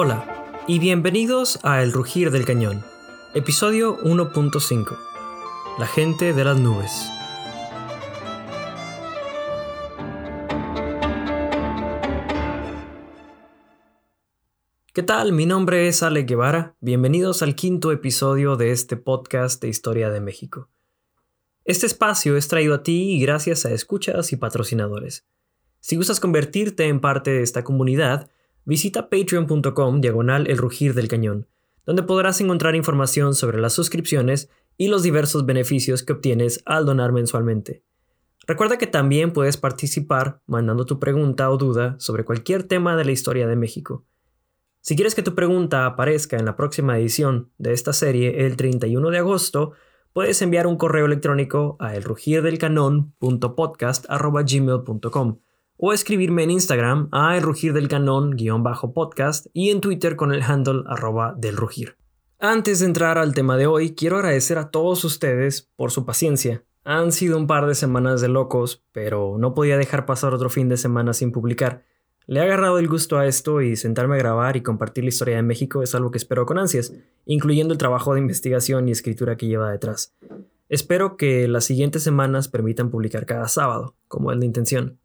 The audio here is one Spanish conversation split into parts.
Hola y bienvenidos a El Rugir del Cañón, episodio 1.5. La gente de las nubes. ¿Qué tal? Mi nombre es Ale Guevara. Bienvenidos al quinto episodio de este podcast de Historia de México. Este espacio es traído a ti gracias a escuchas y patrocinadores. Si gustas convertirte en parte de esta comunidad, visita patreon.com diagonal el rugir del cañón, donde podrás encontrar información sobre las suscripciones y los diversos beneficios que obtienes al donar mensualmente. Recuerda que también puedes participar mandando tu pregunta o duda sobre cualquier tema de la historia de México. Si quieres que tu pregunta aparezca en la próxima edición de esta serie el 31 de agosto, puedes enviar un correo electrónico a elrugirdelcanon.podcast.gmail.com o escribirme en Instagram a elrugirdelcanon-podcast y en Twitter con el handle arroba del Antes de entrar al tema de hoy, quiero agradecer a todos ustedes por su paciencia. Han sido un par de semanas de locos, pero no podía dejar pasar otro fin de semana sin publicar. Le he agarrado el gusto a esto y sentarme a grabar y compartir la historia de México es algo que espero con ansias, incluyendo el trabajo de investigación y escritura que lleva detrás. Espero que las siguientes semanas permitan publicar cada sábado, como es la intención.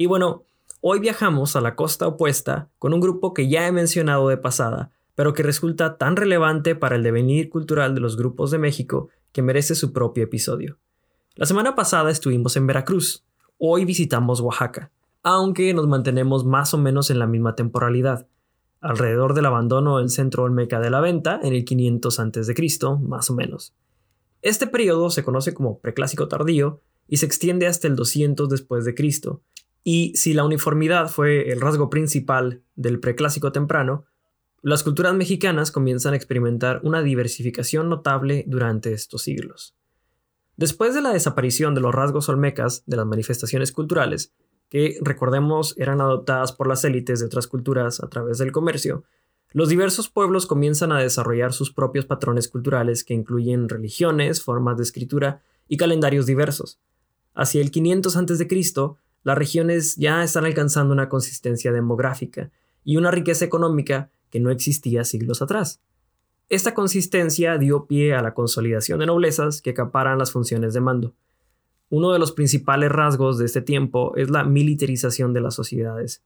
Y bueno, hoy viajamos a la costa opuesta con un grupo que ya he mencionado de pasada, pero que resulta tan relevante para el devenir cultural de los grupos de México que merece su propio episodio. La semana pasada estuvimos en Veracruz, hoy visitamos Oaxaca aunque nos mantenemos más o menos en la misma temporalidad, alrededor del abandono del centro olmeca de la venta en el 500 a.C., más o menos. Este periodo se conoce como preclásico tardío y se extiende hasta el 200 después de Cristo. Y si la uniformidad fue el rasgo principal del preclásico temprano, las culturas mexicanas comienzan a experimentar una diversificación notable durante estos siglos. Después de la desaparición de los rasgos olmecas de las manifestaciones culturales, que recordemos eran adoptadas por las élites de otras culturas a través del comercio, los diversos pueblos comienzan a desarrollar sus propios patrones culturales que incluyen religiones, formas de escritura y calendarios diversos. Hacia el 500 a.C., las regiones ya están alcanzando una consistencia demográfica y una riqueza económica que no existía siglos atrás. Esta consistencia dio pie a la consolidación de noblezas que acaparan las funciones de mando. Uno de los principales rasgos de este tiempo es la militarización de las sociedades.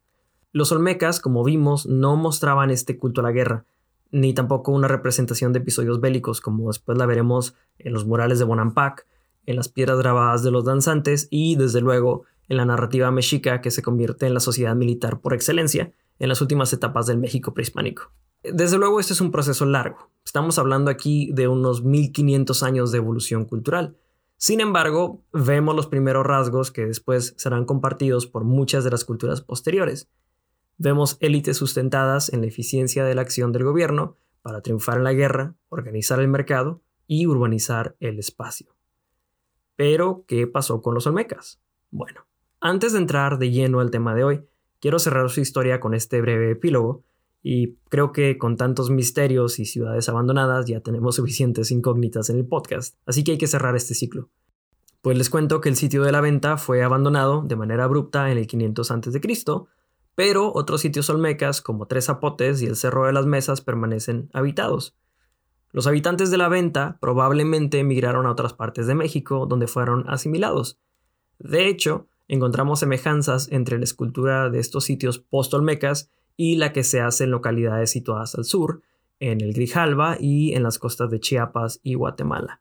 Los olmecas, como vimos, no mostraban este culto a la guerra, ni tampoco una representación de episodios bélicos, como después la veremos en los murales de Bonampak, en las piedras grabadas de los danzantes y, desde luego, en la narrativa mexica que se convierte en la sociedad militar por excelencia en las últimas etapas del México prehispánico. Desde luego, este es un proceso largo. Estamos hablando aquí de unos 1500 años de evolución cultural sin embargo, vemos los primeros rasgos que después serán compartidos por muchas de las culturas posteriores. Vemos élites sustentadas en la eficiencia de la acción del gobierno para triunfar en la guerra, organizar el mercado y urbanizar el espacio. Pero, ¿qué pasó con los olmecas? Bueno, antes de entrar de lleno al tema de hoy, quiero cerrar su historia con este breve epílogo y creo que con tantos misterios y ciudades abandonadas ya tenemos suficientes incógnitas en el podcast, así que hay que cerrar este ciclo. Pues les cuento que el sitio de la venta fue abandonado de manera abrupta en el 500 a.C., pero otros sitios olmecas como Tres Zapotes y el Cerro de las Mesas permanecen habitados. Los habitantes de la venta probablemente emigraron a otras partes de México donde fueron asimilados. De hecho, encontramos semejanzas entre la escultura de estos sitios post-olmecas y la que se hace en localidades situadas al sur, en el Grijalba y en las costas de Chiapas y Guatemala.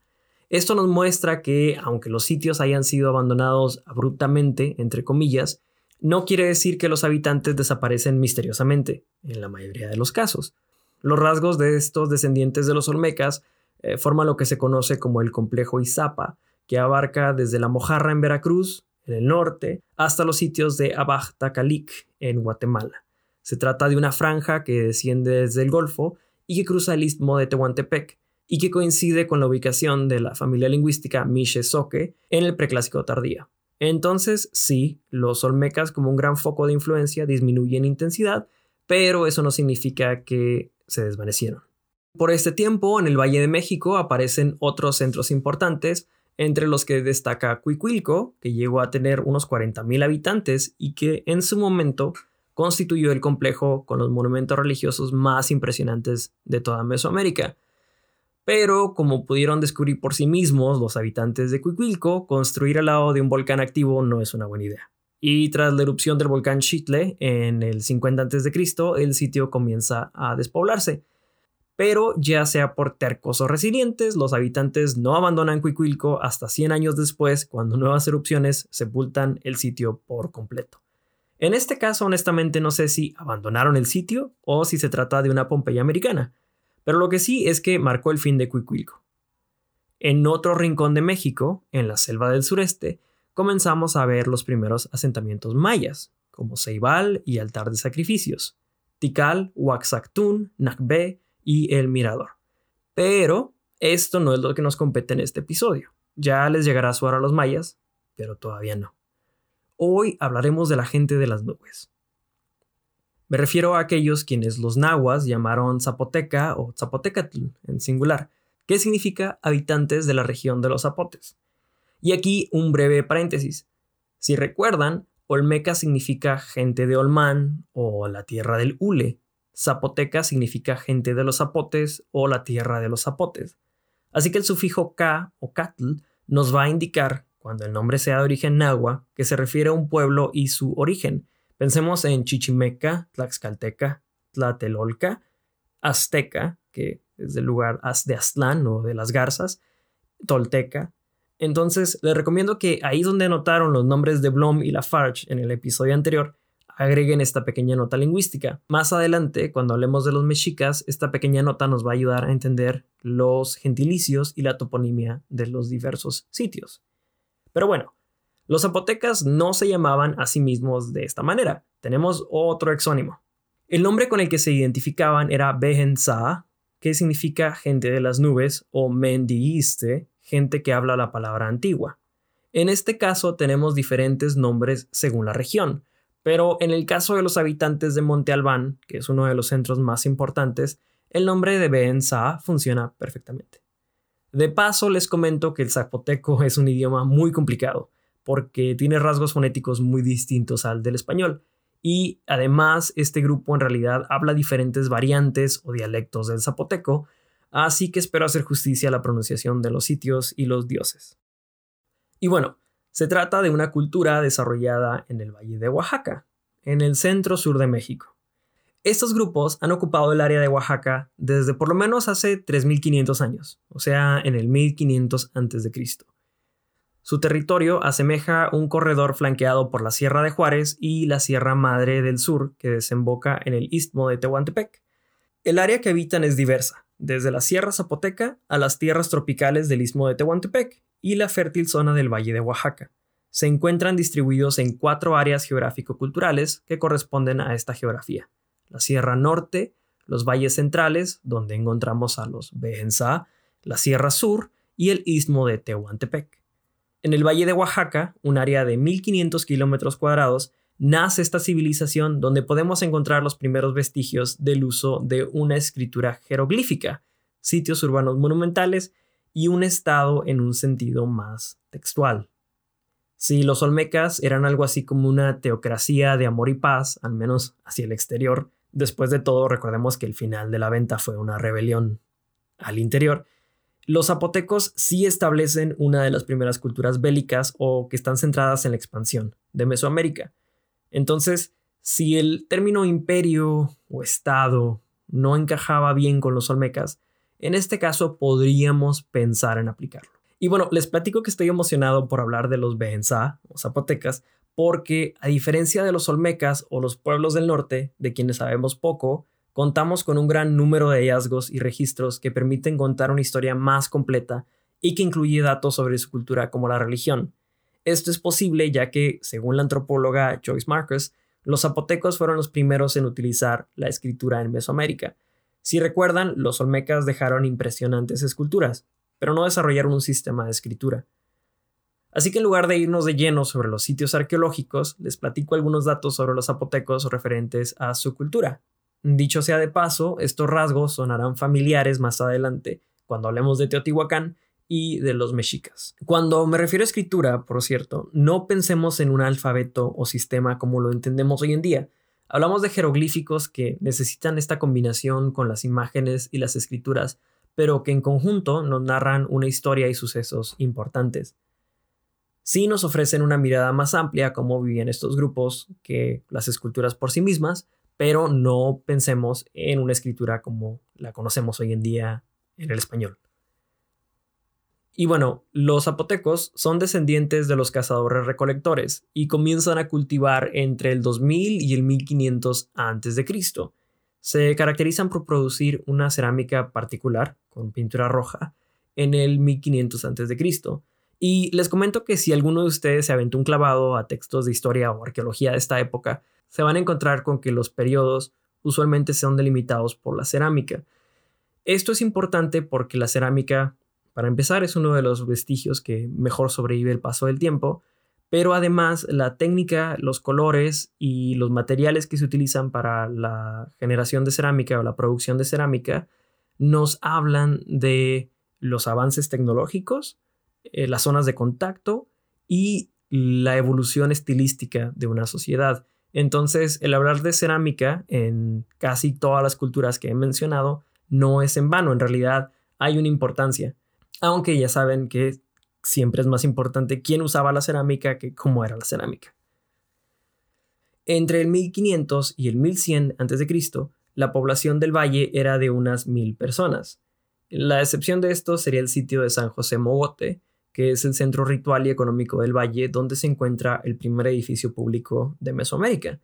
Esto nos muestra que, aunque los sitios hayan sido abandonados abruptamente, entre comillas, no quiere decir que los habitantes desaparecen misteriosamente, en la mayoría de los casos. Los rasgos de estos descendientes de los Olmecas eh, forman lo que se conoce como el complejo Izapa, que abarca desde la Mojarra en Veracruz, en el norte, hasta los sitios de Abaj-Tacalic, en Guatemala. Se trata de una franja que desciende desde el Golfo y que cruza el istmo de Tehuantepec y que coincide con la ubicación de la familia lingüística Mixe-Soque en el preclásico tardío. Entonces, sí, los olmecas como un gran foco de influencia disminuyen intensidad, pero eso no significa que se desvanecieron. Por este tiempo, en el Valle de México aparecen otros centros importantes, entre los que destaca Cuicuilco, que llegó a tener unos 40.000 habitantes y que en su momento constituyó el complejo con los monumentos religiosos más impresionantes de toda Mesoamérica. Pero, como pudieron descubrir por sí mismos los habitantes de Cuicuilco, construir al lado de un volcán activo no es una buena idea. Y tras la erupción del volcán Chitle en el 50 a.C., el sitio comienza a despoblarse. Pero ya sea por tercos o resilientes, los habitantes no abandonan Cuicuilco hasta 100 años después, cuando nuevas erupciones sepultan el sitio por completo. En este caso, honestamente, no sé si abandonaron el sitio o si se trata de una Pompeya americana, pero lo que sí es que marcó el fin de Cuicuilco. En otro rincón de México, en la selva del sureste, comenzamos a ver los primeros asentamientos mayas, como Ceibal y Altar de Sacrificios, Tikal, Huaxactún, Nacbé y El Mirador. Pero esto no es lo que nos compete en este episodio. Ya les llegará su hora a los mayas, pero todavía no. Hoy hablaremos de la gente de las nubes. Me refiero a aquellos quienes los nahuas llamaron Zapoteca o Zapotecatl en singular, que significa habitantes de la región de los zapotes. Y aquí un breve paréntesis. Si recuerdan, Olmeca significa gente de Olmán o la tierra del hule. Zapoteca significa gente de los zapotes o la tierra de los zapotes. Así que el sufijo ka o catl nos va a indicar, cuando el nombre sea de origen náhuatl, que se refiere a un pueblo y su origen. Pensemos en Chichimeca, Tlaxcalteca, Tlatelolca, Azteca, que es del lugar de Aztlán o de las Garzas, Tolteca, entonces, les recomiendo que ahí donde anotaron los nombres de Blom y Lafarge en el episodio anterior, agreguen esta pequeña nota lingüística. Más adelante, cuando hablemos de los mexicas, esta pequeña nota nos va a ayudar a entender los gentilicios y la toponimia de los diversos sitios. Pero bueno, los zapotecas no se llamaban a sí mismos de esta manera. Tenemos otro exónimo. El nombre con el que se identificaban era Behenza, que significa gente de las nubes, o Mendiiste, gente que habla la palabra antigua. En este caso tenemos diferentes nombres según la región, pero en el caso de los habitantes de Monte Albán, que es uno de los centros más importantes, el nombre de Ben funciona perfectamente. De paso, les comento que el zapoteco es un idioma muy complicado, porque tiene rasgos fonéticos muy distintos al del español, y además este grupo en realidad habla diferentes variantes o dialectos del zapoteco, así que espero hacer justicia a la pronunciación de los sitios y los dioses. Y bueno, se trata de una cultura desarrollada en el Valle de Oaxaca, en el centro sur de México. Estos grupos han ocupado el área de Oaxaca desde por lo menos hace 3500 años, o sea, en el 1500 a.C. Su territorio asemeja un corredor flanqueado por la Sierra de Juárez y la Sierra Madre del Sur que desemboca en el istmo de Tehuantepec. El área que habitan es diversa, desde la Sierra Zapoteca a las tierras tropicales del istmo de Tehuantepec y la fértil zona del Valle de Oaxaca. Se encuentran distribuidos en cuatro áreas geográfico-culturales que corresponden a esta geografía. La Sierra Norte, los valles centrales, donde encontramos a los Bejenza, la Sierra Sur y el istmo de Tehuantepec. En el Valle de Oaxaca, un área de 1.500 kilómetros cuadrados, nace esta civilización donde podemos encontrar los primeros vestigios del uso de una escritura jeroglífica, sitios urbanos monumentales y un estado en un sentido más textual. Si los olmecas eran algo así como una teocracia de amor y paz, al menos hacia el exterior, después de todo recordemos que el final de la venta fue una rebelión al interior, los zapotecos sí establecen una de las primeras culturas bélicas o que están centradas en la expansión de Mesoamérica. Entonces, si el término imperio o estado no encajaba bien con los olmecas, en este caso podríamos pensar en aplicarlo. Y bueno, les platico que estoy emocionado por hablar de los Behenza o zapotecas, porque a diferencia de los olmecas o los pueblos del norte, de quienes sabemos poco, contamos con un gran número de hallazgos y registros que permiten contar una historia más completa y que incluye datos sobre su cultura como la religión, esto es posible ya que, según la antropóloga Joyce Marcus, los zapotecos fueron los primeros en utilizar la escritura en Mesoamérica. Si recuerdan, los olmecas dejaron impresionantes esculturas, pero no desarrollaron un sistema de escritura. Así que en lugar de irnos de lleno sobre los sitios arqueológicos, les platico algunos datos sobre los zapotecos referentes a su cultura. Dicho sea de paso, estos rasgos sonarán familiares más adelante, cuando hablemos de Teotihuacán, y de los mexicas. Cuando me refiero a escritura, por cierto, no pensemos en un alfabeto o sistema como lo entendemos hoy en día. Hablamos de jeroglíficos que necesitan esta combinación con las imágenes y las escrituras, pero que en conjunto nos narran una historia y sucesos importantes. Sí nos ofrecen una mirada más amplia cómo vivían estos grupos que las esculturas por sí mismas, pero no pensemos en una escritura como la conocemos hoy en día en el español. Y bueno, los zapotecos son descendientes de los cazadores recolectores y comienzan a cultivar entre el 2000 y el 1500 a.C. Se caracterizan por producir una cerámica particular con pintura roja en el 1500 a.C. Y les comento que si alguno de ustedes se aventó un clavado a textos de historia o arqueología de esta época, se van a encontrar con que los periodos usualmente son delimitados por la cerámica. Esto es importante porque la cerámica para empezar, es uno de los vestigios que mejor sobrevive el paso del tiempo, pero además la técnica, los colores y los materiales que se utilizan para la generación de cerámica o la producción de cerámica nos hablan de los avances tecnológicos, eh, las zonas de contacto y la evolución estilística de una sociedad. Entonces, el hablar de cerámica en casi todas las culturas que he mencionado no es en vano, en realidad hay una importancia aunque ya saben que siempre es más importante quién usaba la cerámica que cómo era la cerámica. Entre el 1500 y el 1100 a.C., la población del valle era de unas mil personas. La excepción de esto sería el sitio de San José Mogote, que es el centro ritual y económico del valle donde se encuentra el primer edificio público de Mesoamérica.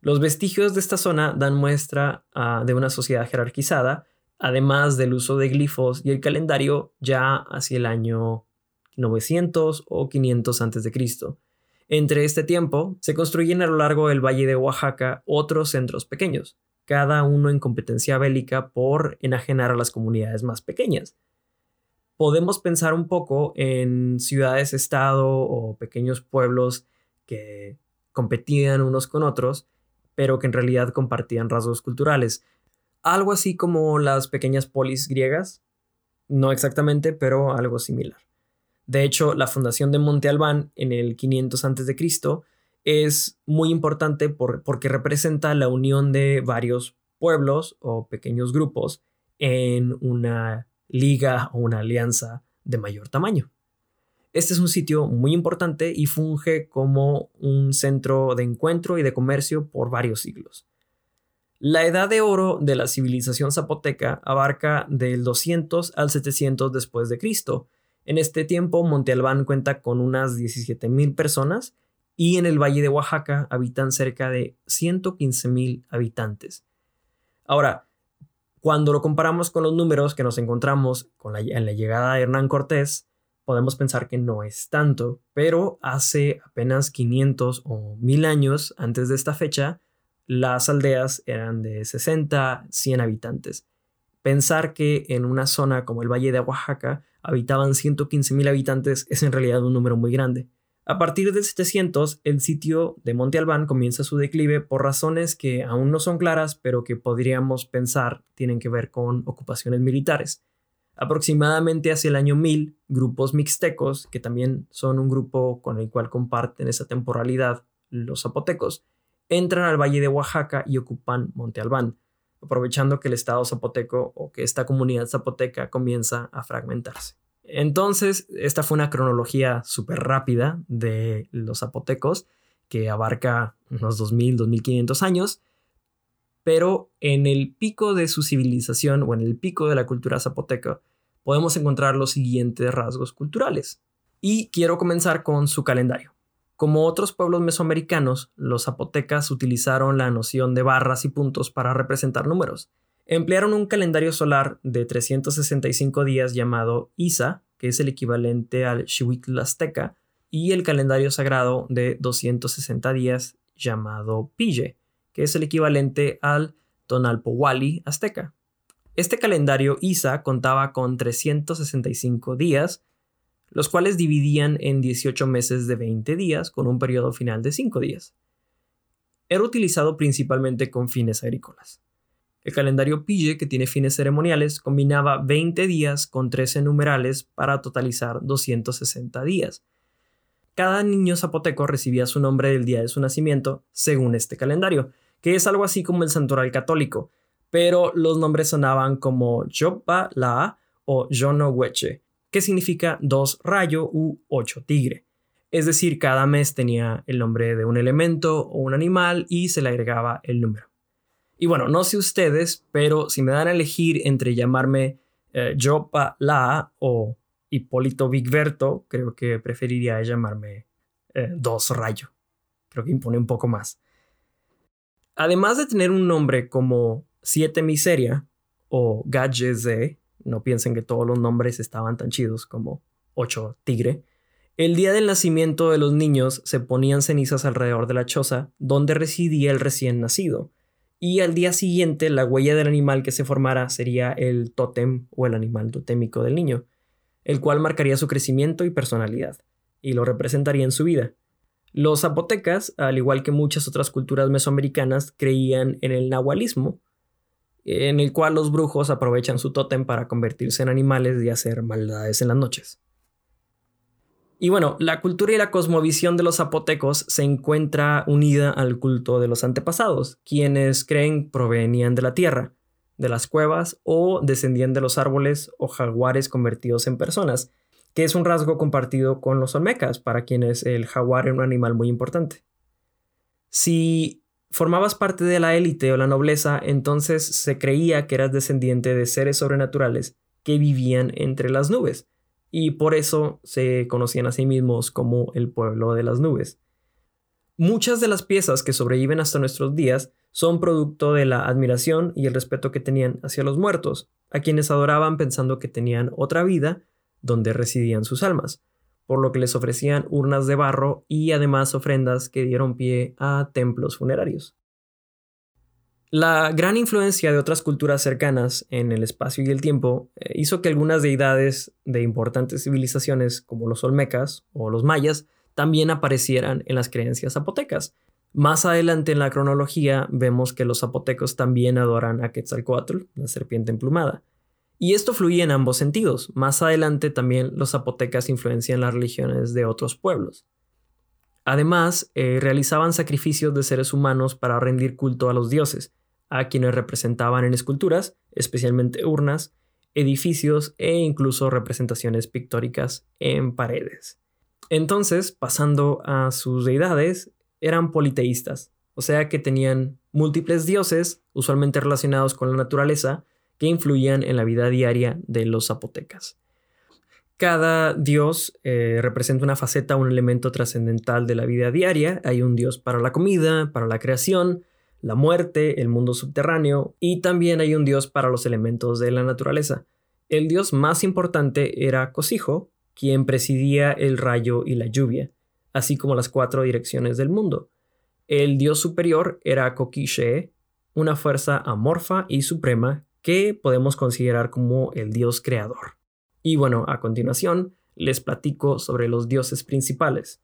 Los vestigios de esta zona dan muestra ah, de una sociedad jerarquizada además del uso de glifos y el calendario ya hacia el año 900 o 500 a.C. Entre este tiempo, se construyen a lo largo del Valle de Oaxaca otros centros pequeños, cada uno en competencia bélica por enajenar a las comunidades más pequeñas. Podemos pensar un poco en ciudades-estado o pequeños pueblos que competían unos con otros, pero que en realidad compartían rasgos culturales, algo así como las pequeñas polis griegas, no exactamente, pero algo similar. De hecho, la fundación de Monte Albán en el 500 a.C. es muy importante porque representa la unión de varios pueblos o pequeños grupos en una liga o una alianza de mayor tamaño. Este es un sitio muy importante y funge como un centro de encuentro y de comercio por varios siglos. La edad de oro de la civilización zapoteca abarca del 200 al 700 después de Cristo. En este tiempo, Monte Albán cuenta con unas 17.000 personas y en el Valle de Oaxaca habitan cerca de 115.000 habitantes. Ahora, cuando lo comparamos con los números que nos encontramos con en la llegada de Hernán Cortés, podemos pensar que no es tanto, pero hace apenas 500 o 1000 años antes de esta fecha, las aldeas eran de 60, 100 habitantes. Pensar que en una zona como el Valle de Oaxaca habitaban 115.000 habitantes es en realidad un número muy grande. A partir del 700, el sitio de Monte Albán comienza su declive por razones que aún no son claras, pero que podríamos pensar tienen que ver con ocupaciones militares. Aproximadamente hacia el año 1000, grupos mixtecos, que también son un grupo con el cual comparten esa temporalidad los zapotecos, entran al Valle de Oaxaca y ocupan Monte Albán, aprovechando que el estado zapoteco o que esta comunidad zapoteca comienza a fragmentarse. Entonces, esta fue una cronología súper rápida de los zapotecos que abarca unos 2000, 2500 años, pero en el pico de su civilización o en el pico de la cultura zapoteca podemos encontrar los siguientes rasgos culturales. Y quiero comenzar con su calendario. Como otros pueblos mesoamericanos, los zapotecas utilizaron la noción de barras y puntos para representar números. Emplearon un calendario solar de 365 días llamado Isa, que es el equivalente al Xihuitl azteca, y el calendario sagrado de 260 días llamado Pille, que es el equivalente al Tonalpowali azteca. Este calendario Isa contaba con 365 días, los cuales dividían en 18 meses de 20 días con un periodo final de 5 días. Era utilizado principalmente con fines agrícolas. El calendario Pille, que tiene fines ceremoniales, combinaba 20 días con 13 numerales para totalizar 260 días. cada niño zapoteco recibía su nombre del día de su nacimiento según este calendario, que es algo así como el santoral católico, pero los nombres sonaban como Yopa La o Jono Weche, que significa dos rayo u ocho tigre. Es decir, cada mes tenía el nombre de un elemento o un animal y se le agregaba el número. Y bueno, no sé ustedes, pero si me dan a elegir entre llamarme eh, Yopa La o Hipólito Vigberto, creo que preferiría llamarme eh, Dos Rayo. Creo que impone un poco más. Además de tener un nombre como Siete Miseria o de no piensen que todos los nombres estaban tan chidos como Ocho Tigre, el día del nacimiento de los niños se ponían cenizas alrededor de la choza donde residía el recién nacido, y al día siguiente la huella del animal que se formara sería el tótem o el animal totémico del niño el cual marcaría su crecimiento y personalidad, y lo representaría en su vida. Los zapotecas, al igual que muchas otras culturas mesoamericanas, creían en el nahualismo, en el cual los brujos aprovechan su tótem para convertirse en animales y hacer maldades en las noches. Y bueno, la cultura y la cosmovisión de los zapotecos se encuentra unida al culto de los antepasados, quienes creen provenían de la tierra, de las cuevas o descendían de los árboles o jaguares convertidos en personas, que es un rasgo compartido con los olmecas, para quienes el jaguar era un animal muy importante. Si formabas parte de la élite o la nobleza, entonces se creía que eras descendiente de seres sobrenaturales que vivían entre las nubes, y por eso se conocían a sí mismos como el pueblo de las nubes. Muchas de las piezas que sobreviven hasta nuestros días son producto de la admiración y el respeto que tenían hacia los muertos, a quienes adoraban pensando que tenían otra vida donde residían sus almas, por lo que les ofrecían urnas de barro y además ofrendas que dieron pie a templos funerarios. La gran influencia de otras culturas cercanas en el espacio y el tiempo eh, hizo que algunas deidades de importantes civilizaciones como los olmecas o los mayas también aparecieran en las creencias zapotecas, más adelante en la cronología vemos que los zapotecos también adoran a Quetzalcoatl, la serpiente emplumada. Y esto fluye en ambos sentidos. Más adelante también los zapotecas influencian las religiones de otros pueblos. Además, eh, realizaban sacrificios de seres humanos para rendir culto a los dioses, a quienes representaban en esculturas, especialmente urnas, edificios e incluso representaciones pictóricas en paredes. Entonces, pasando a sus deidades, eran politeístas, o sea que tenían múltiples dioses, usualmente relacionados con la naturaleza, que influían en la vida diaria de los zapotecas. Cada dios eh, representa una faceta, un elemento trascendental de la vida diaria. Hay un dios para la comida, para la creación, la muerte, el mundo subterráneo y también hay un dios para los elementos de la naturaleza. El dios más importante era Cosijo, quien presidía el rayo y la lluvia así como las cuatro direcciones del mundo. El dios superior era Kokishe, una fuerza amorfa y suprema que podemos considerar como el dios creador. Y bueno, a continuación les platico sobre los dioses principales.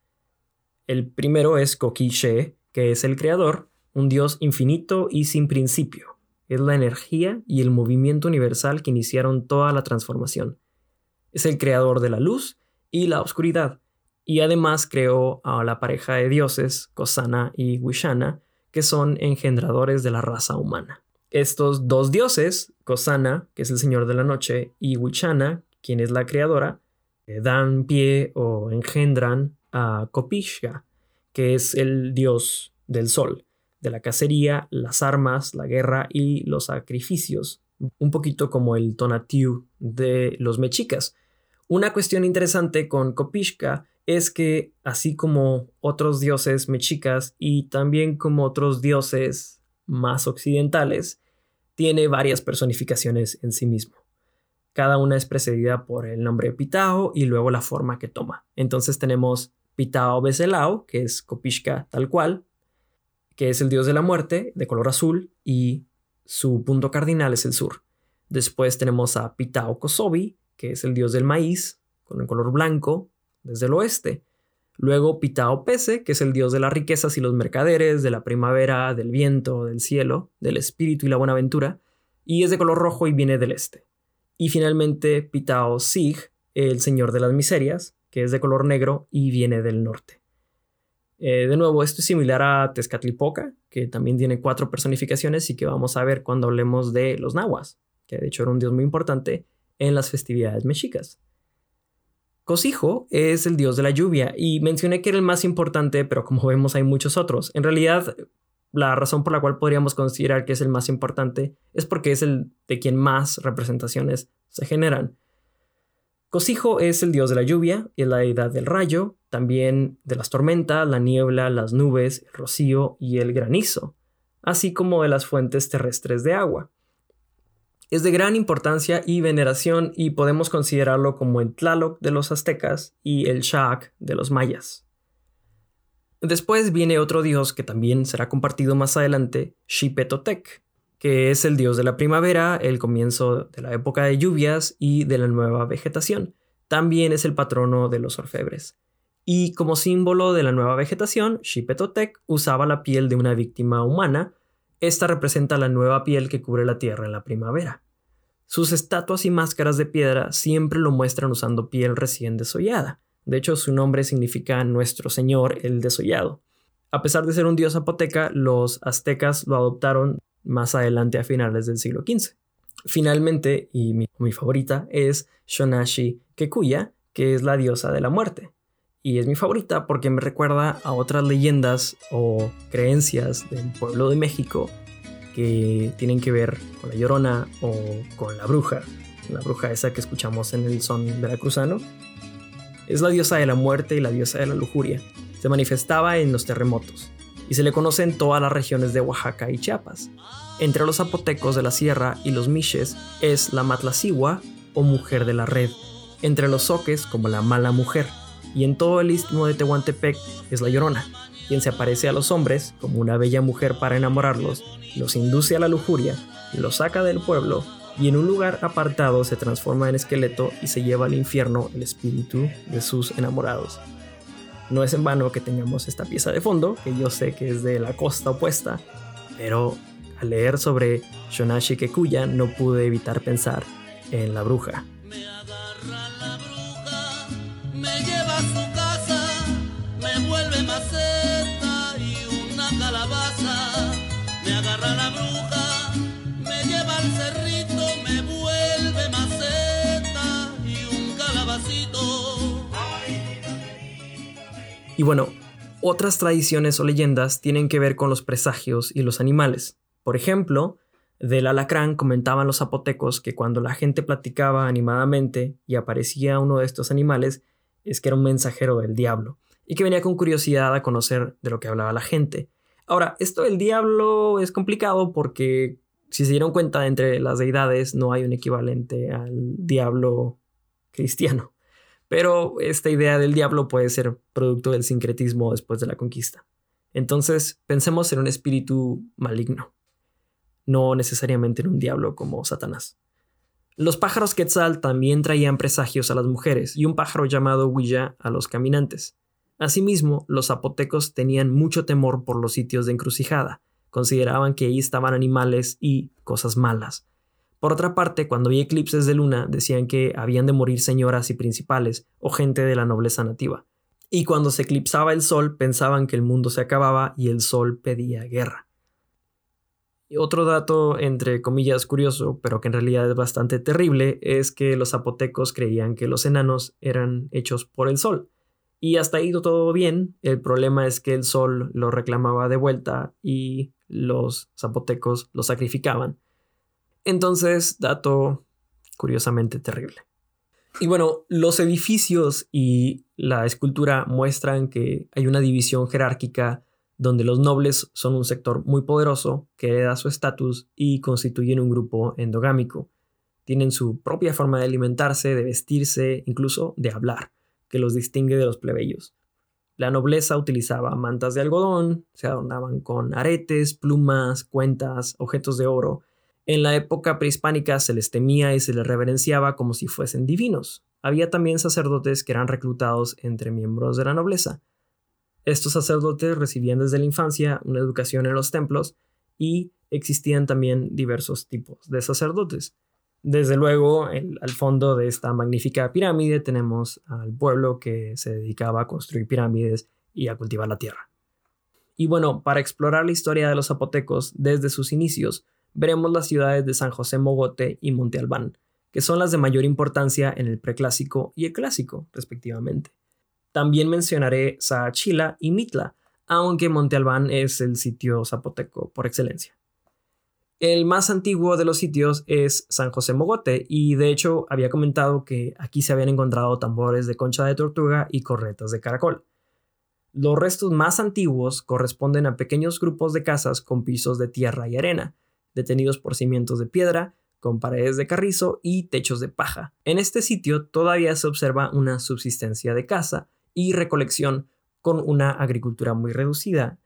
El primero es Kokishe, que es el creador, un dios infinito y sin principio. Es la energía y el movimiento universal que iniciaron toda la transformación. Es el creador de la luz y la oscuridad, y además creó a la pareja de dioses, Kosana y Wishana, que son engendradores de la raza humana. Estos dos dioses, Kosana, que es el señor de la noche, y Wishana, quien es la creadora, dan pie o engendran a Kopishka, que es el dios del sol, de la cacería, las armas, la guerra y los sacrificios, un poquito como el Tonatiuh de los mexicas. Una cuestión interesante con Kopishka es que así como otros dioses mexicas y también como otros dioses más occidentales, tiene varias personificaciones en sí mismo. Cada una es precedida por el nombre Pitao y luego la forma que toma. Entonces tenemos Pitao Beselao, que es Kopishka tal cual, que es el dios de la muerte, de color azul, y su punto cardinal es el sur. Después tenemos a Pitao Kosobi, que es el dios del maíz, con el color blanco, desde el oeste. Luego Pitao Pese, que es el dios de las riquezas y los mercaderes, de la primavera, del viento, del cielo, del espíritu y la buena ventura, y es de color rojo y viene del este. Y finalmente Pitao Sig, el señor de las miserias, que es de color negro y viene del norte. Eh, de nuevo, esto es similar a Tezcatlipoca, que también tiene cuatro personificaciones y que vamos a ver cuando hablemos de los nahuas, que de hecho era un dios muy importante en las festividades mexicas. Cosijo es el dios de la lluvia y mencioné que era el más importante, pero como vemos hay muchos otros. En realidad, la razón por la cual podríamos considerar que es el más importante es porque es el de quien más representaciones se generan. Cosijo es el dios de la lluvia y la deidad del rayo, también de las tormentas, la niebla, las nubes, el rocío y el granizo, así como de las fuentes terrestres de agua. Es de gran importancia y veneración y podemos considerarlo como el Tlaloc de los aztecas y el Shak de los mayas. Después viene otro dios que también será compartido más adelante, Xipetotec, que es el dios de la primavera, el comienzo de la época de lluvias y de la nueva vegetación. También es el patrono de los orfebres. Y como símbolo de la nueva vegetación, Xipetotec usaba la piel de una víctima humana. Esta representa la nueva piel que cubre la tierra en la primavera. Sus estatuas y máscaras de piedra siempre lo muestran usando piel recién desollada. De hecho, su nombre significa Nuestro Señor el Desollado. A pesar de ser un dios zapoteca, los aztecas lo adoptaron más adelante a finales del siglo XV. Finalmente, y mi, favorita, es Shonashi Kekuya, que es la diosa de la muerte. Y es mi favorita porque me recuerda a otras leyendas o creencias del pueblo de México que tienen que ver con la llorona o con la bruja. La bruja esa que escuchamos en el son veracruzano. Es la diosa de la muerte y la diosa de la lujuria. Se manifestaba en los terremotos y se le conoce en todas las regiones de Oaxaca y Chiapas. Entre los zapotecos de la sierra y los miches es la matlacigua o mujer de la red, entre los soques como la mala mujer, y en todo el istmo de Tehuantepec es la llorona, quien se aparece a los hombres como una bella mujer para enamorarlos, los induce a la lujuria, los saca del pueblo y en un lugar apartado se transforma en esqueleto y se lleva al infierno el espíritu de sus enamorados. No es en vano que tengamos esta pieza de fondo, que yo sé que es de la costa opuesta, pero al leer sobre Shonashi Kekuya no pude evitar pensar en la bruja. Y bueno, otras tradiciones o leyendas tienen que ver con los presagios y los animales. Por ejemplo, del alacrán comentaban los zapotecos que cuando la gente platicaba animadamente y aparecía uno de estos animales, es que era un mensajero del diablo y que venía con curiosidad a conocer de lo que hablaba la gente. Ahora, esto del diablo es complicado porque si se dieron cuenta entre las deidades no hay un equivalente al diablo cristiano. Pero esta idea del diablo puede ser producto del sincretismo después de la conquista. Entonces, pensemos en un espíritu maligno, no necesariamente en un diablo como Satanás. Los pájaros Quetzal también traían presagios a las mujeres y un pájaro llamado Huilla a los caminantes. Asimismo, los zapotecos tenían mucho temor por los sitios de encrucijada, consideraban que ahí estaban animales y cosas malas, por otra parte, cuando había eclipses de luna, decían que habían de morir señoras y principales o gente de la nobleza nativa. Y cuando se eclipsaba el sol, pensaban que el mundo se acababa y el sol pedía guerra. Otro dato, entre comillas, curioso, pero que en realidad es bastante terrible, es que los zapotecos creían que los enanos eran hechos por el sol. Y hasta ahí todo bien, el problema es que el sol lo reclamaba de vuelta y los zapotecos lo sacrificaban entonces, dato curiosamente terrible. Y bueno, los edificios y la escultura muestran que hay una división jerárquica donde los nobles son un sector muy poderoso que hereda su estatus y constituyen un grupo endogámico. Tienen su propia forma de alimentarse, de vestirse, incluso de hablar, que los distingue de los plebeyos. La nobleza utilizaba mantas de algodón, se adornaban con aretes, plumas, cuentas, objetos de oro, en la época prehispánica se les temía y se les reverenciaba como si fuesen divinos. Había también sacerdotes que eran reclutados entre miembros de la nobleza. Estos sacerdotes recibían desde la infancia una educación en los templos y existían también diversos tipos de sacerdotes. Desde luego, al fondo de esta magnífica pirámide tenemos al pueblo que se dedicaba a construir pirámides y a cultivar la tierra. Y bueno, para explorar la historia de los zapotecos desde sus inicios, veremos las ciudades de San José Mogote y Monte Albán, que son las de mayor importancia en el preclásico y el clásico, respectivamente. También mencionaré Saachila y Mitla, aunque Monte Albán es el sitio zapoteco por excelencia. El más antiguo de los sitios es San José Mogote y de hecho había comentado que aquí se habían encontrado tambores de concha de tortuga y cornetas de caracol. Los restos más antiguos corresponden a pequeños grupos de casas con pisos de tierra y arena, detenidos por cimientos de piedra, con paredes de carrizo y techos de paja. En este sitio todavía se observa una subsistencia de caza y recolección con una agricultura muy reducida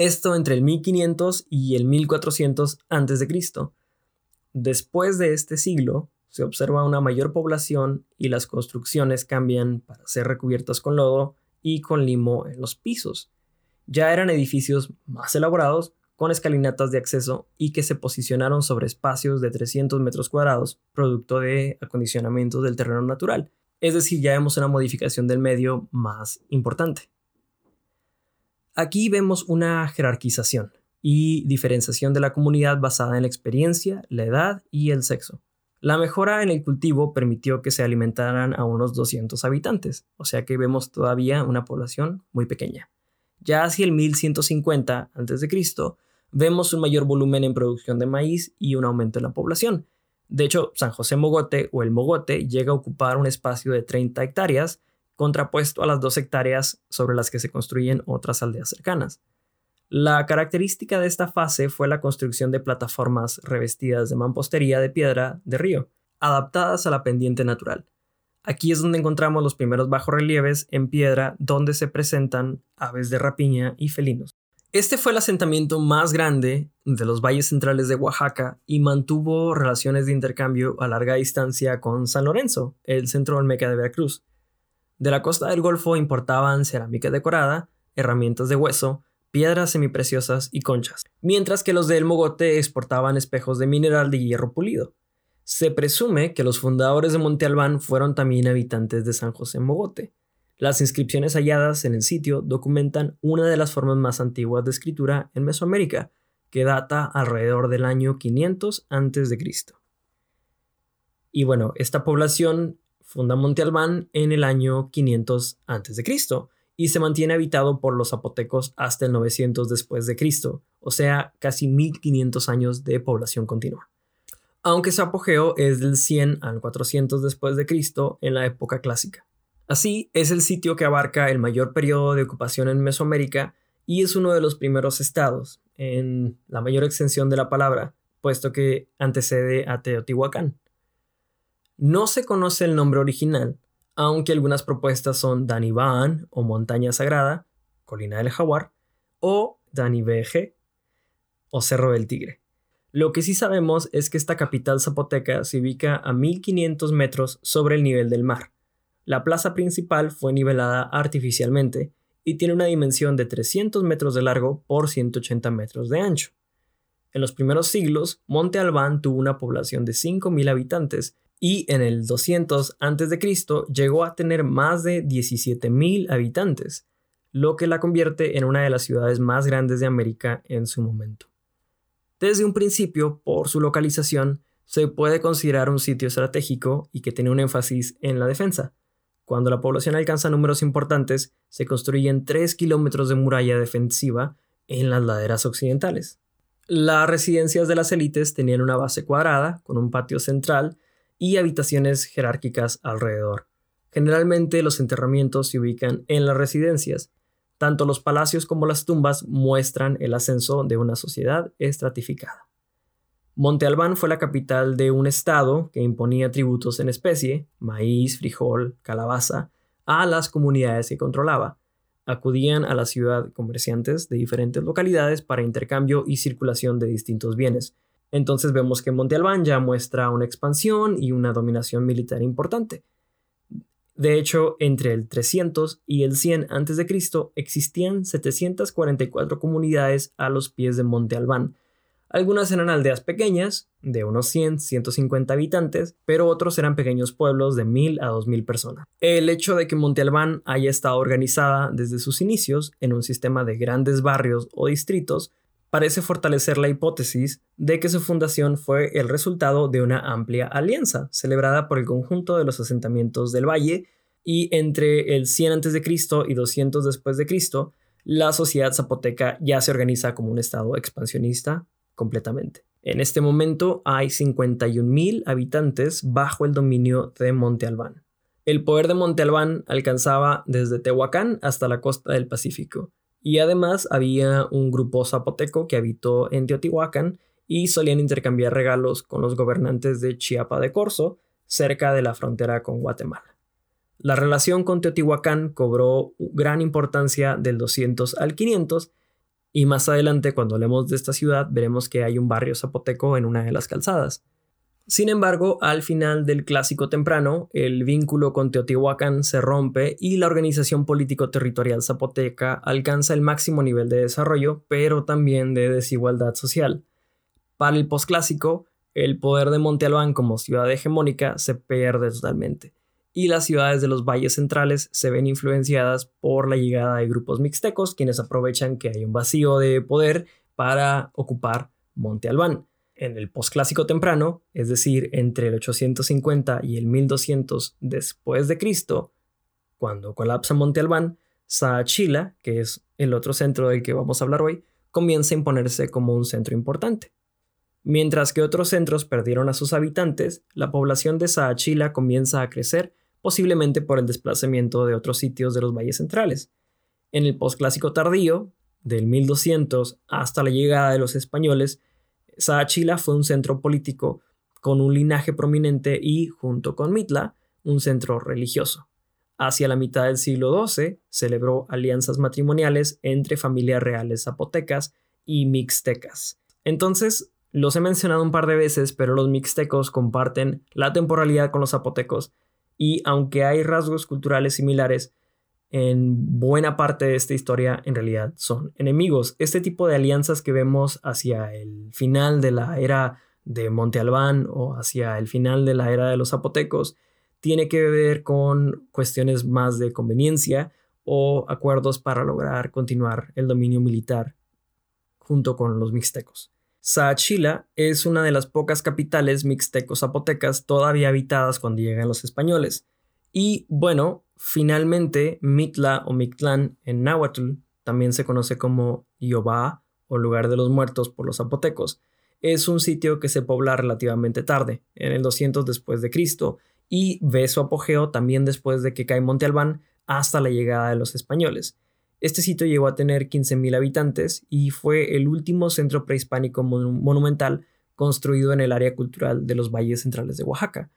esto entre el 1500 y el 1400 a.C. Después de este siglo, se observa una mayor población y las construcciones cambian para ser recubiertas con lodo y con limo en los pisos. Ya eran edificios más elaborados, con escalinatas de acceso y que se posicionaron sobre espacios de 300 metros cuadrados, producto de acondicionamiento del terreno natural. Es decir, ya vemos una modificación del medio más importante. Aquí vemos una jerarquización y diferenciación de la comunidad basada en la experiencia, la edad y el sexo. La mejora en el cultivo permitió que se alimentaran a unos 200 habitantes, o sea que vemos todavía una población muy pequeña. Ya hacia el 1150 a.C., vemos un mayor volumen en producción de maíz y un aumento en la población. De hecho, San José Mogote o el Mogote llega a ocupar un espacio de 30 hectáreas, contrapuesto a las dos hectáreas sobre las que se construyen otras aldeas cercanas. La característica de esta fase fue la construcción de plataformas revestidas de mampostería de piedra de río, adaptadas a la pendiente natural. Aquí es donde encontramos los primeros bajorrelieves en piedra donde se presentan aves de rapiña y felinos. Este fue el asentamiento más grande de los valles centrales de Oaxaca y mantuvo relaciones de intercambio a larga distancia con San Lorenzo, el centro olmeca de Veracruz, de la costa del Golfo importaban cerámica decorada, herramientas de hueso, piedras semipreciosas y conchas, mientras que los del Mogote exportaban espejos de mineral de hierro pulido. Se presume que los fundadores de Monte Albán fueron también habitantes de San José Mogote. Las inscripciones halladas en el sitio documentan una de las formas más antiguas de escritura en Mesoamérica, que data alrededor del año 500 a.C. Y bueno, esta población funda Monte Albán en el año 500 a.C. y se mantiene habitado por los zapotecos hasta el 900 después de Cristo, o sea, casi 1500 años de población continua. Aunque su apogeo es del 100 al 400 después de Cristo en la época clásica. Así, es el sitio que abarca el mayor periodo de ocupación en Mesoamérica y es uno de los primeros estados, en la mayor extensión de la palabra, puesto que antecede a Teotihuacán. No se conoce el nombre original, aunque algunas propuestas son Danibán o Montaña Sagrada, Colina del Jaguar, o Danibege o Cerro del Tigre. Lo que sí sabemos es que esta capital zapoteca se ubica a 1500 metros sobre el nivel del mar. La plaza principal fue nivelada artificialmente y tiene una dimensión de 300 metros de largo por 180 metros de ancho. En los primeros siglos, Monte Albán tuvo una población de 5.000 habitantes y en el 200 a.C. llegó a tener más de 17.000 habitantes, lo que la convierte en una de las ciudades más grandes de América en su momento. Desde un principio, por su localización, se puede considerar un sitio estratégico y que tiene un énfasis en la defensa. Cuando la población alcanza números importantes, se construyen 3 kilómetros de muralla defensiva en las laderas occidentales. Las residencias de las élites tenían una base cuadrada, con un patio central y habitaciones jerárquicas alrededor. Generalmente los enterramientos se ubican en las residencias. Tanto los palacios como las tumbas muestran el ascenso de una sociedad estratificada. Monte Albán fue la capital de un estado que imponía tributos en especie, maíz, frijol, calabaza, a las comunidades que controlaba. Acudían a la ciudad comerciantes de diferentes localidades para intercambio y circulación de distintos bienes, entonces vemos que Monte Albán ya muestra una expansión y una dominación militar importante. De hecho, entre el 300 y el 100 a.C. existían 744 comunidades a los pies de Monte Albán, Algunas eran aldeas pequeñas, de unos 100, 150 habitantes, pero otros eran pequeños pueblos de 1000 a 2000 personas. El hecho de que Monte Albán haya estado organizada desde sus inicios en un sistema de grandes barrios o distritos parece fortalecer la hipótesis de que su fundación fue el resultado de una amplia alianza celebrada por el conjunto de los asentamientos del valle y entre el 100 a.C. y 200 después de Cristo, la sociedad zapoteca ya se organiza como un estado expansionista completamente. En este momento hay 51.000 habitantes bajo el dominio de Monte Albán. El poder de Monte Albán alcanzaba desde Tehuacán hasta la costa del Pacífico, y además había un grupo zapoteco que habitó en Teotihuacán y solían intercambiar regalos con los gobernantes de Chiapa de Corzo, cerca de la frontera con Guatemala. La relación con Teotihuacán cobró gran importancia del 200 al 500 y más adelante, cuando hablemos de esta ciudad, veremos que hay un barrio zapoteco en una de las calzadas. Sin embargo, al final del clásico temprano, el vínculo con Teotihuacán se rompe y la organización político-territorial zapoteca alcanza el máximo nivel de desarrollo, pero también de desigualdad social. Para el posclásico, el poder de Monte Albán como ciudad hegemónica se pierde totalmente y las ciudades de los valles centrales se ven influenciadas por la llegada de grupos mixtecos quienes aprovechan que hay un vacío de poder para ocupar Monte Albán. En el posclásico temprano, es decir, entre el 850 y el 1200 después de Cristo, cuando colapsa Monte Albán, Saachila, que es el otro centro del que vamos a hablar hoy, comienza a imponerse como un centro importante. Mientras que otros centros perdieron a sus habitantes, la población de Saachila comienza a crecer posiblemente por el desplazamiento de otros sitios de los valles centrales. En el posclásico tardío, del 1200 hasta la llegada de los españoles, Saachila fue un centro político con un linaje prominente y, junto con Mitla, un centro religioso. Hacia la mitad del siglo XII celebró alianzas matrimoniales entre familias reales zapotecas y mixtecas. Entonces, los he mencionado un par de veces, pero los mixtecos comparten la temporalidad con los zapotecos y aunque hay rasgos culturales similares, en buena parte de esta historia en realidad son enemigos. Este tipo de alianzas que vemos hacia el final de la era de Monte Albán o hacia el final de la era de los zapotecos tiene que ver con cuestiones más de conveniencia o acuerdos para lograr continuar el dominio militar junto con los mixtecos. Saachila es una de las pocas capitales mixteco-zapotecas todavía habitadas cuando llegan los españoles. Y bueno, finalmente Mitla o Mictlán en náhuatl, también se conoce como Iobá o lugar de los muertos por los zapotecos, es un sitio que se pobla relativamente tarde, en el 200 después de Cristo, y ve su apogeo también después de que cae Monte Albán hasta la llegada de los españoles. Este sitio llegó a tener 15.000 habitantes y fue el último centro prehispánico monumental construido en el área cultural de los valles centrales de Oaxaca.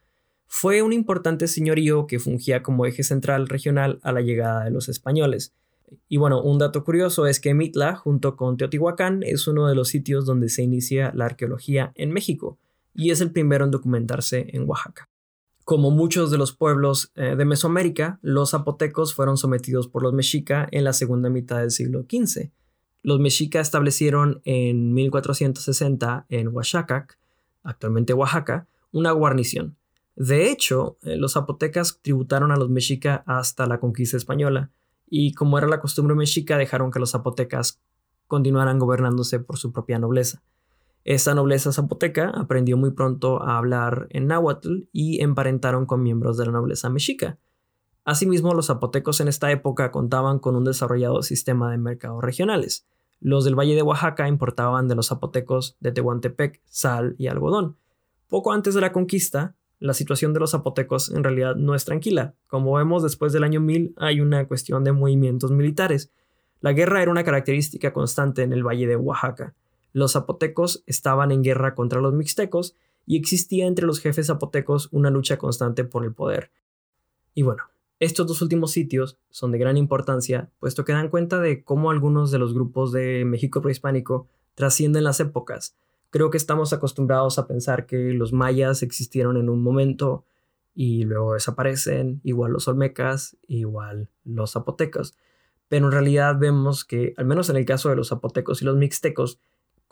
Fue un importante señorío que fungía como eje central regional a la llegada de los españoles. Y bueno, un dato curioso es que Mitla, junto con Teotihuacán, es uno de los sitios donde se inicia la arqueología en México y es el primero en documentarse en Oaxaca. Como muchos de los pueblos eh, de Mesoamérica, los zapotecos fueron sometidos por los mexica en la segunda mitad del siglo XV. Los mexica establecieron en 1460 en Oaxaca, actualmente Oaxaca, una guarnición. De hecho, eh, los zapotecas tributaron a los mexica hasta la conquista española, y como era la costumbre mexica, dejaron que los zapotecas continuaran gobernándose por su propia nobleza. Esta nobleza zapoteca aprendió muy pronto a hablar en náhuatl y emparentaron con miembros de la nobleza mexica. Asimismo, los zapotecos en esta época contaban con un desarrollado sistema de mercados regionales. Los del Valle de Oaxaca importaban de los zapotecos de Tehuantepec sal y algodón. Poco antes de la conquista, la situación de los zapotecos en realidad no es tranquila. Como vemos, después del año 1000 hay una cuestión de movimientos militares. La guerra era una característica constante en el Valle de Oaxaca. Los zapotecos estaban en guerra contra los mixtecos y existía entre los jefes zapotecos una lucha constante por el poder. Y bueno, estos dos últimos sitios son de gran importancia, puesto que dan cuenta de cómo algunos de los grupos de México prehispánico trascienden las épocas. Creo que estamos acostumbrados a pensar que los mayas existieron en un momento y luego desaparecen, igual los olmecas, igual los zapotecos. Pero en realidad vemos que, al menos en el caso de los zapotecos y los mixtecos,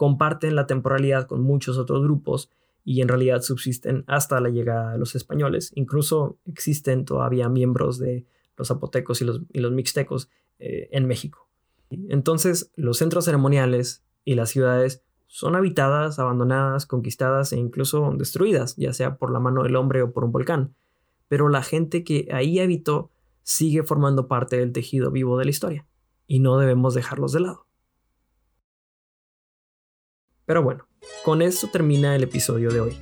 comparten la temporalidad con muchos otros grupos y en realidad subsisten hasta la llegada de los españoles. Incluso existen todavía miembros de los zapotecos y los, mixtecos eh, en México. Entonces, los centros ceremoniales y las ciudades son habitadas, abandonadas, conquistadas e incluso destruidas, ya sea por la mano del hombre o por un volcán. Pero la gente que ahí habitó sigue formando parte del tejido vivo de la historia, y no debemos dejarlos de lado. Pero bueno, con esto termina el episodio de hoy.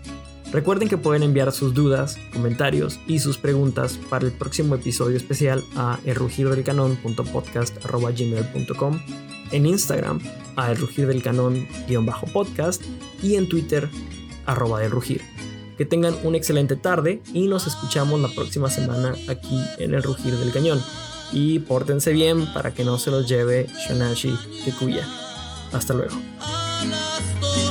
Recuerden que pueden enviar sus dudas, comentarios y sus preguntas para el próximo episodio especial a elrugirdelcanon.podcast.gmail.com en Instagram a elrugirdelcanon-podcast y en Twitter arroba delrugir. Que tengan una excelente tarde y nos escuchamos la próxima semana aquí en El Rugir del Cañón. Y pórtense bien para que no se los lleve Shanashi Kikuya. Hasta luego las dos.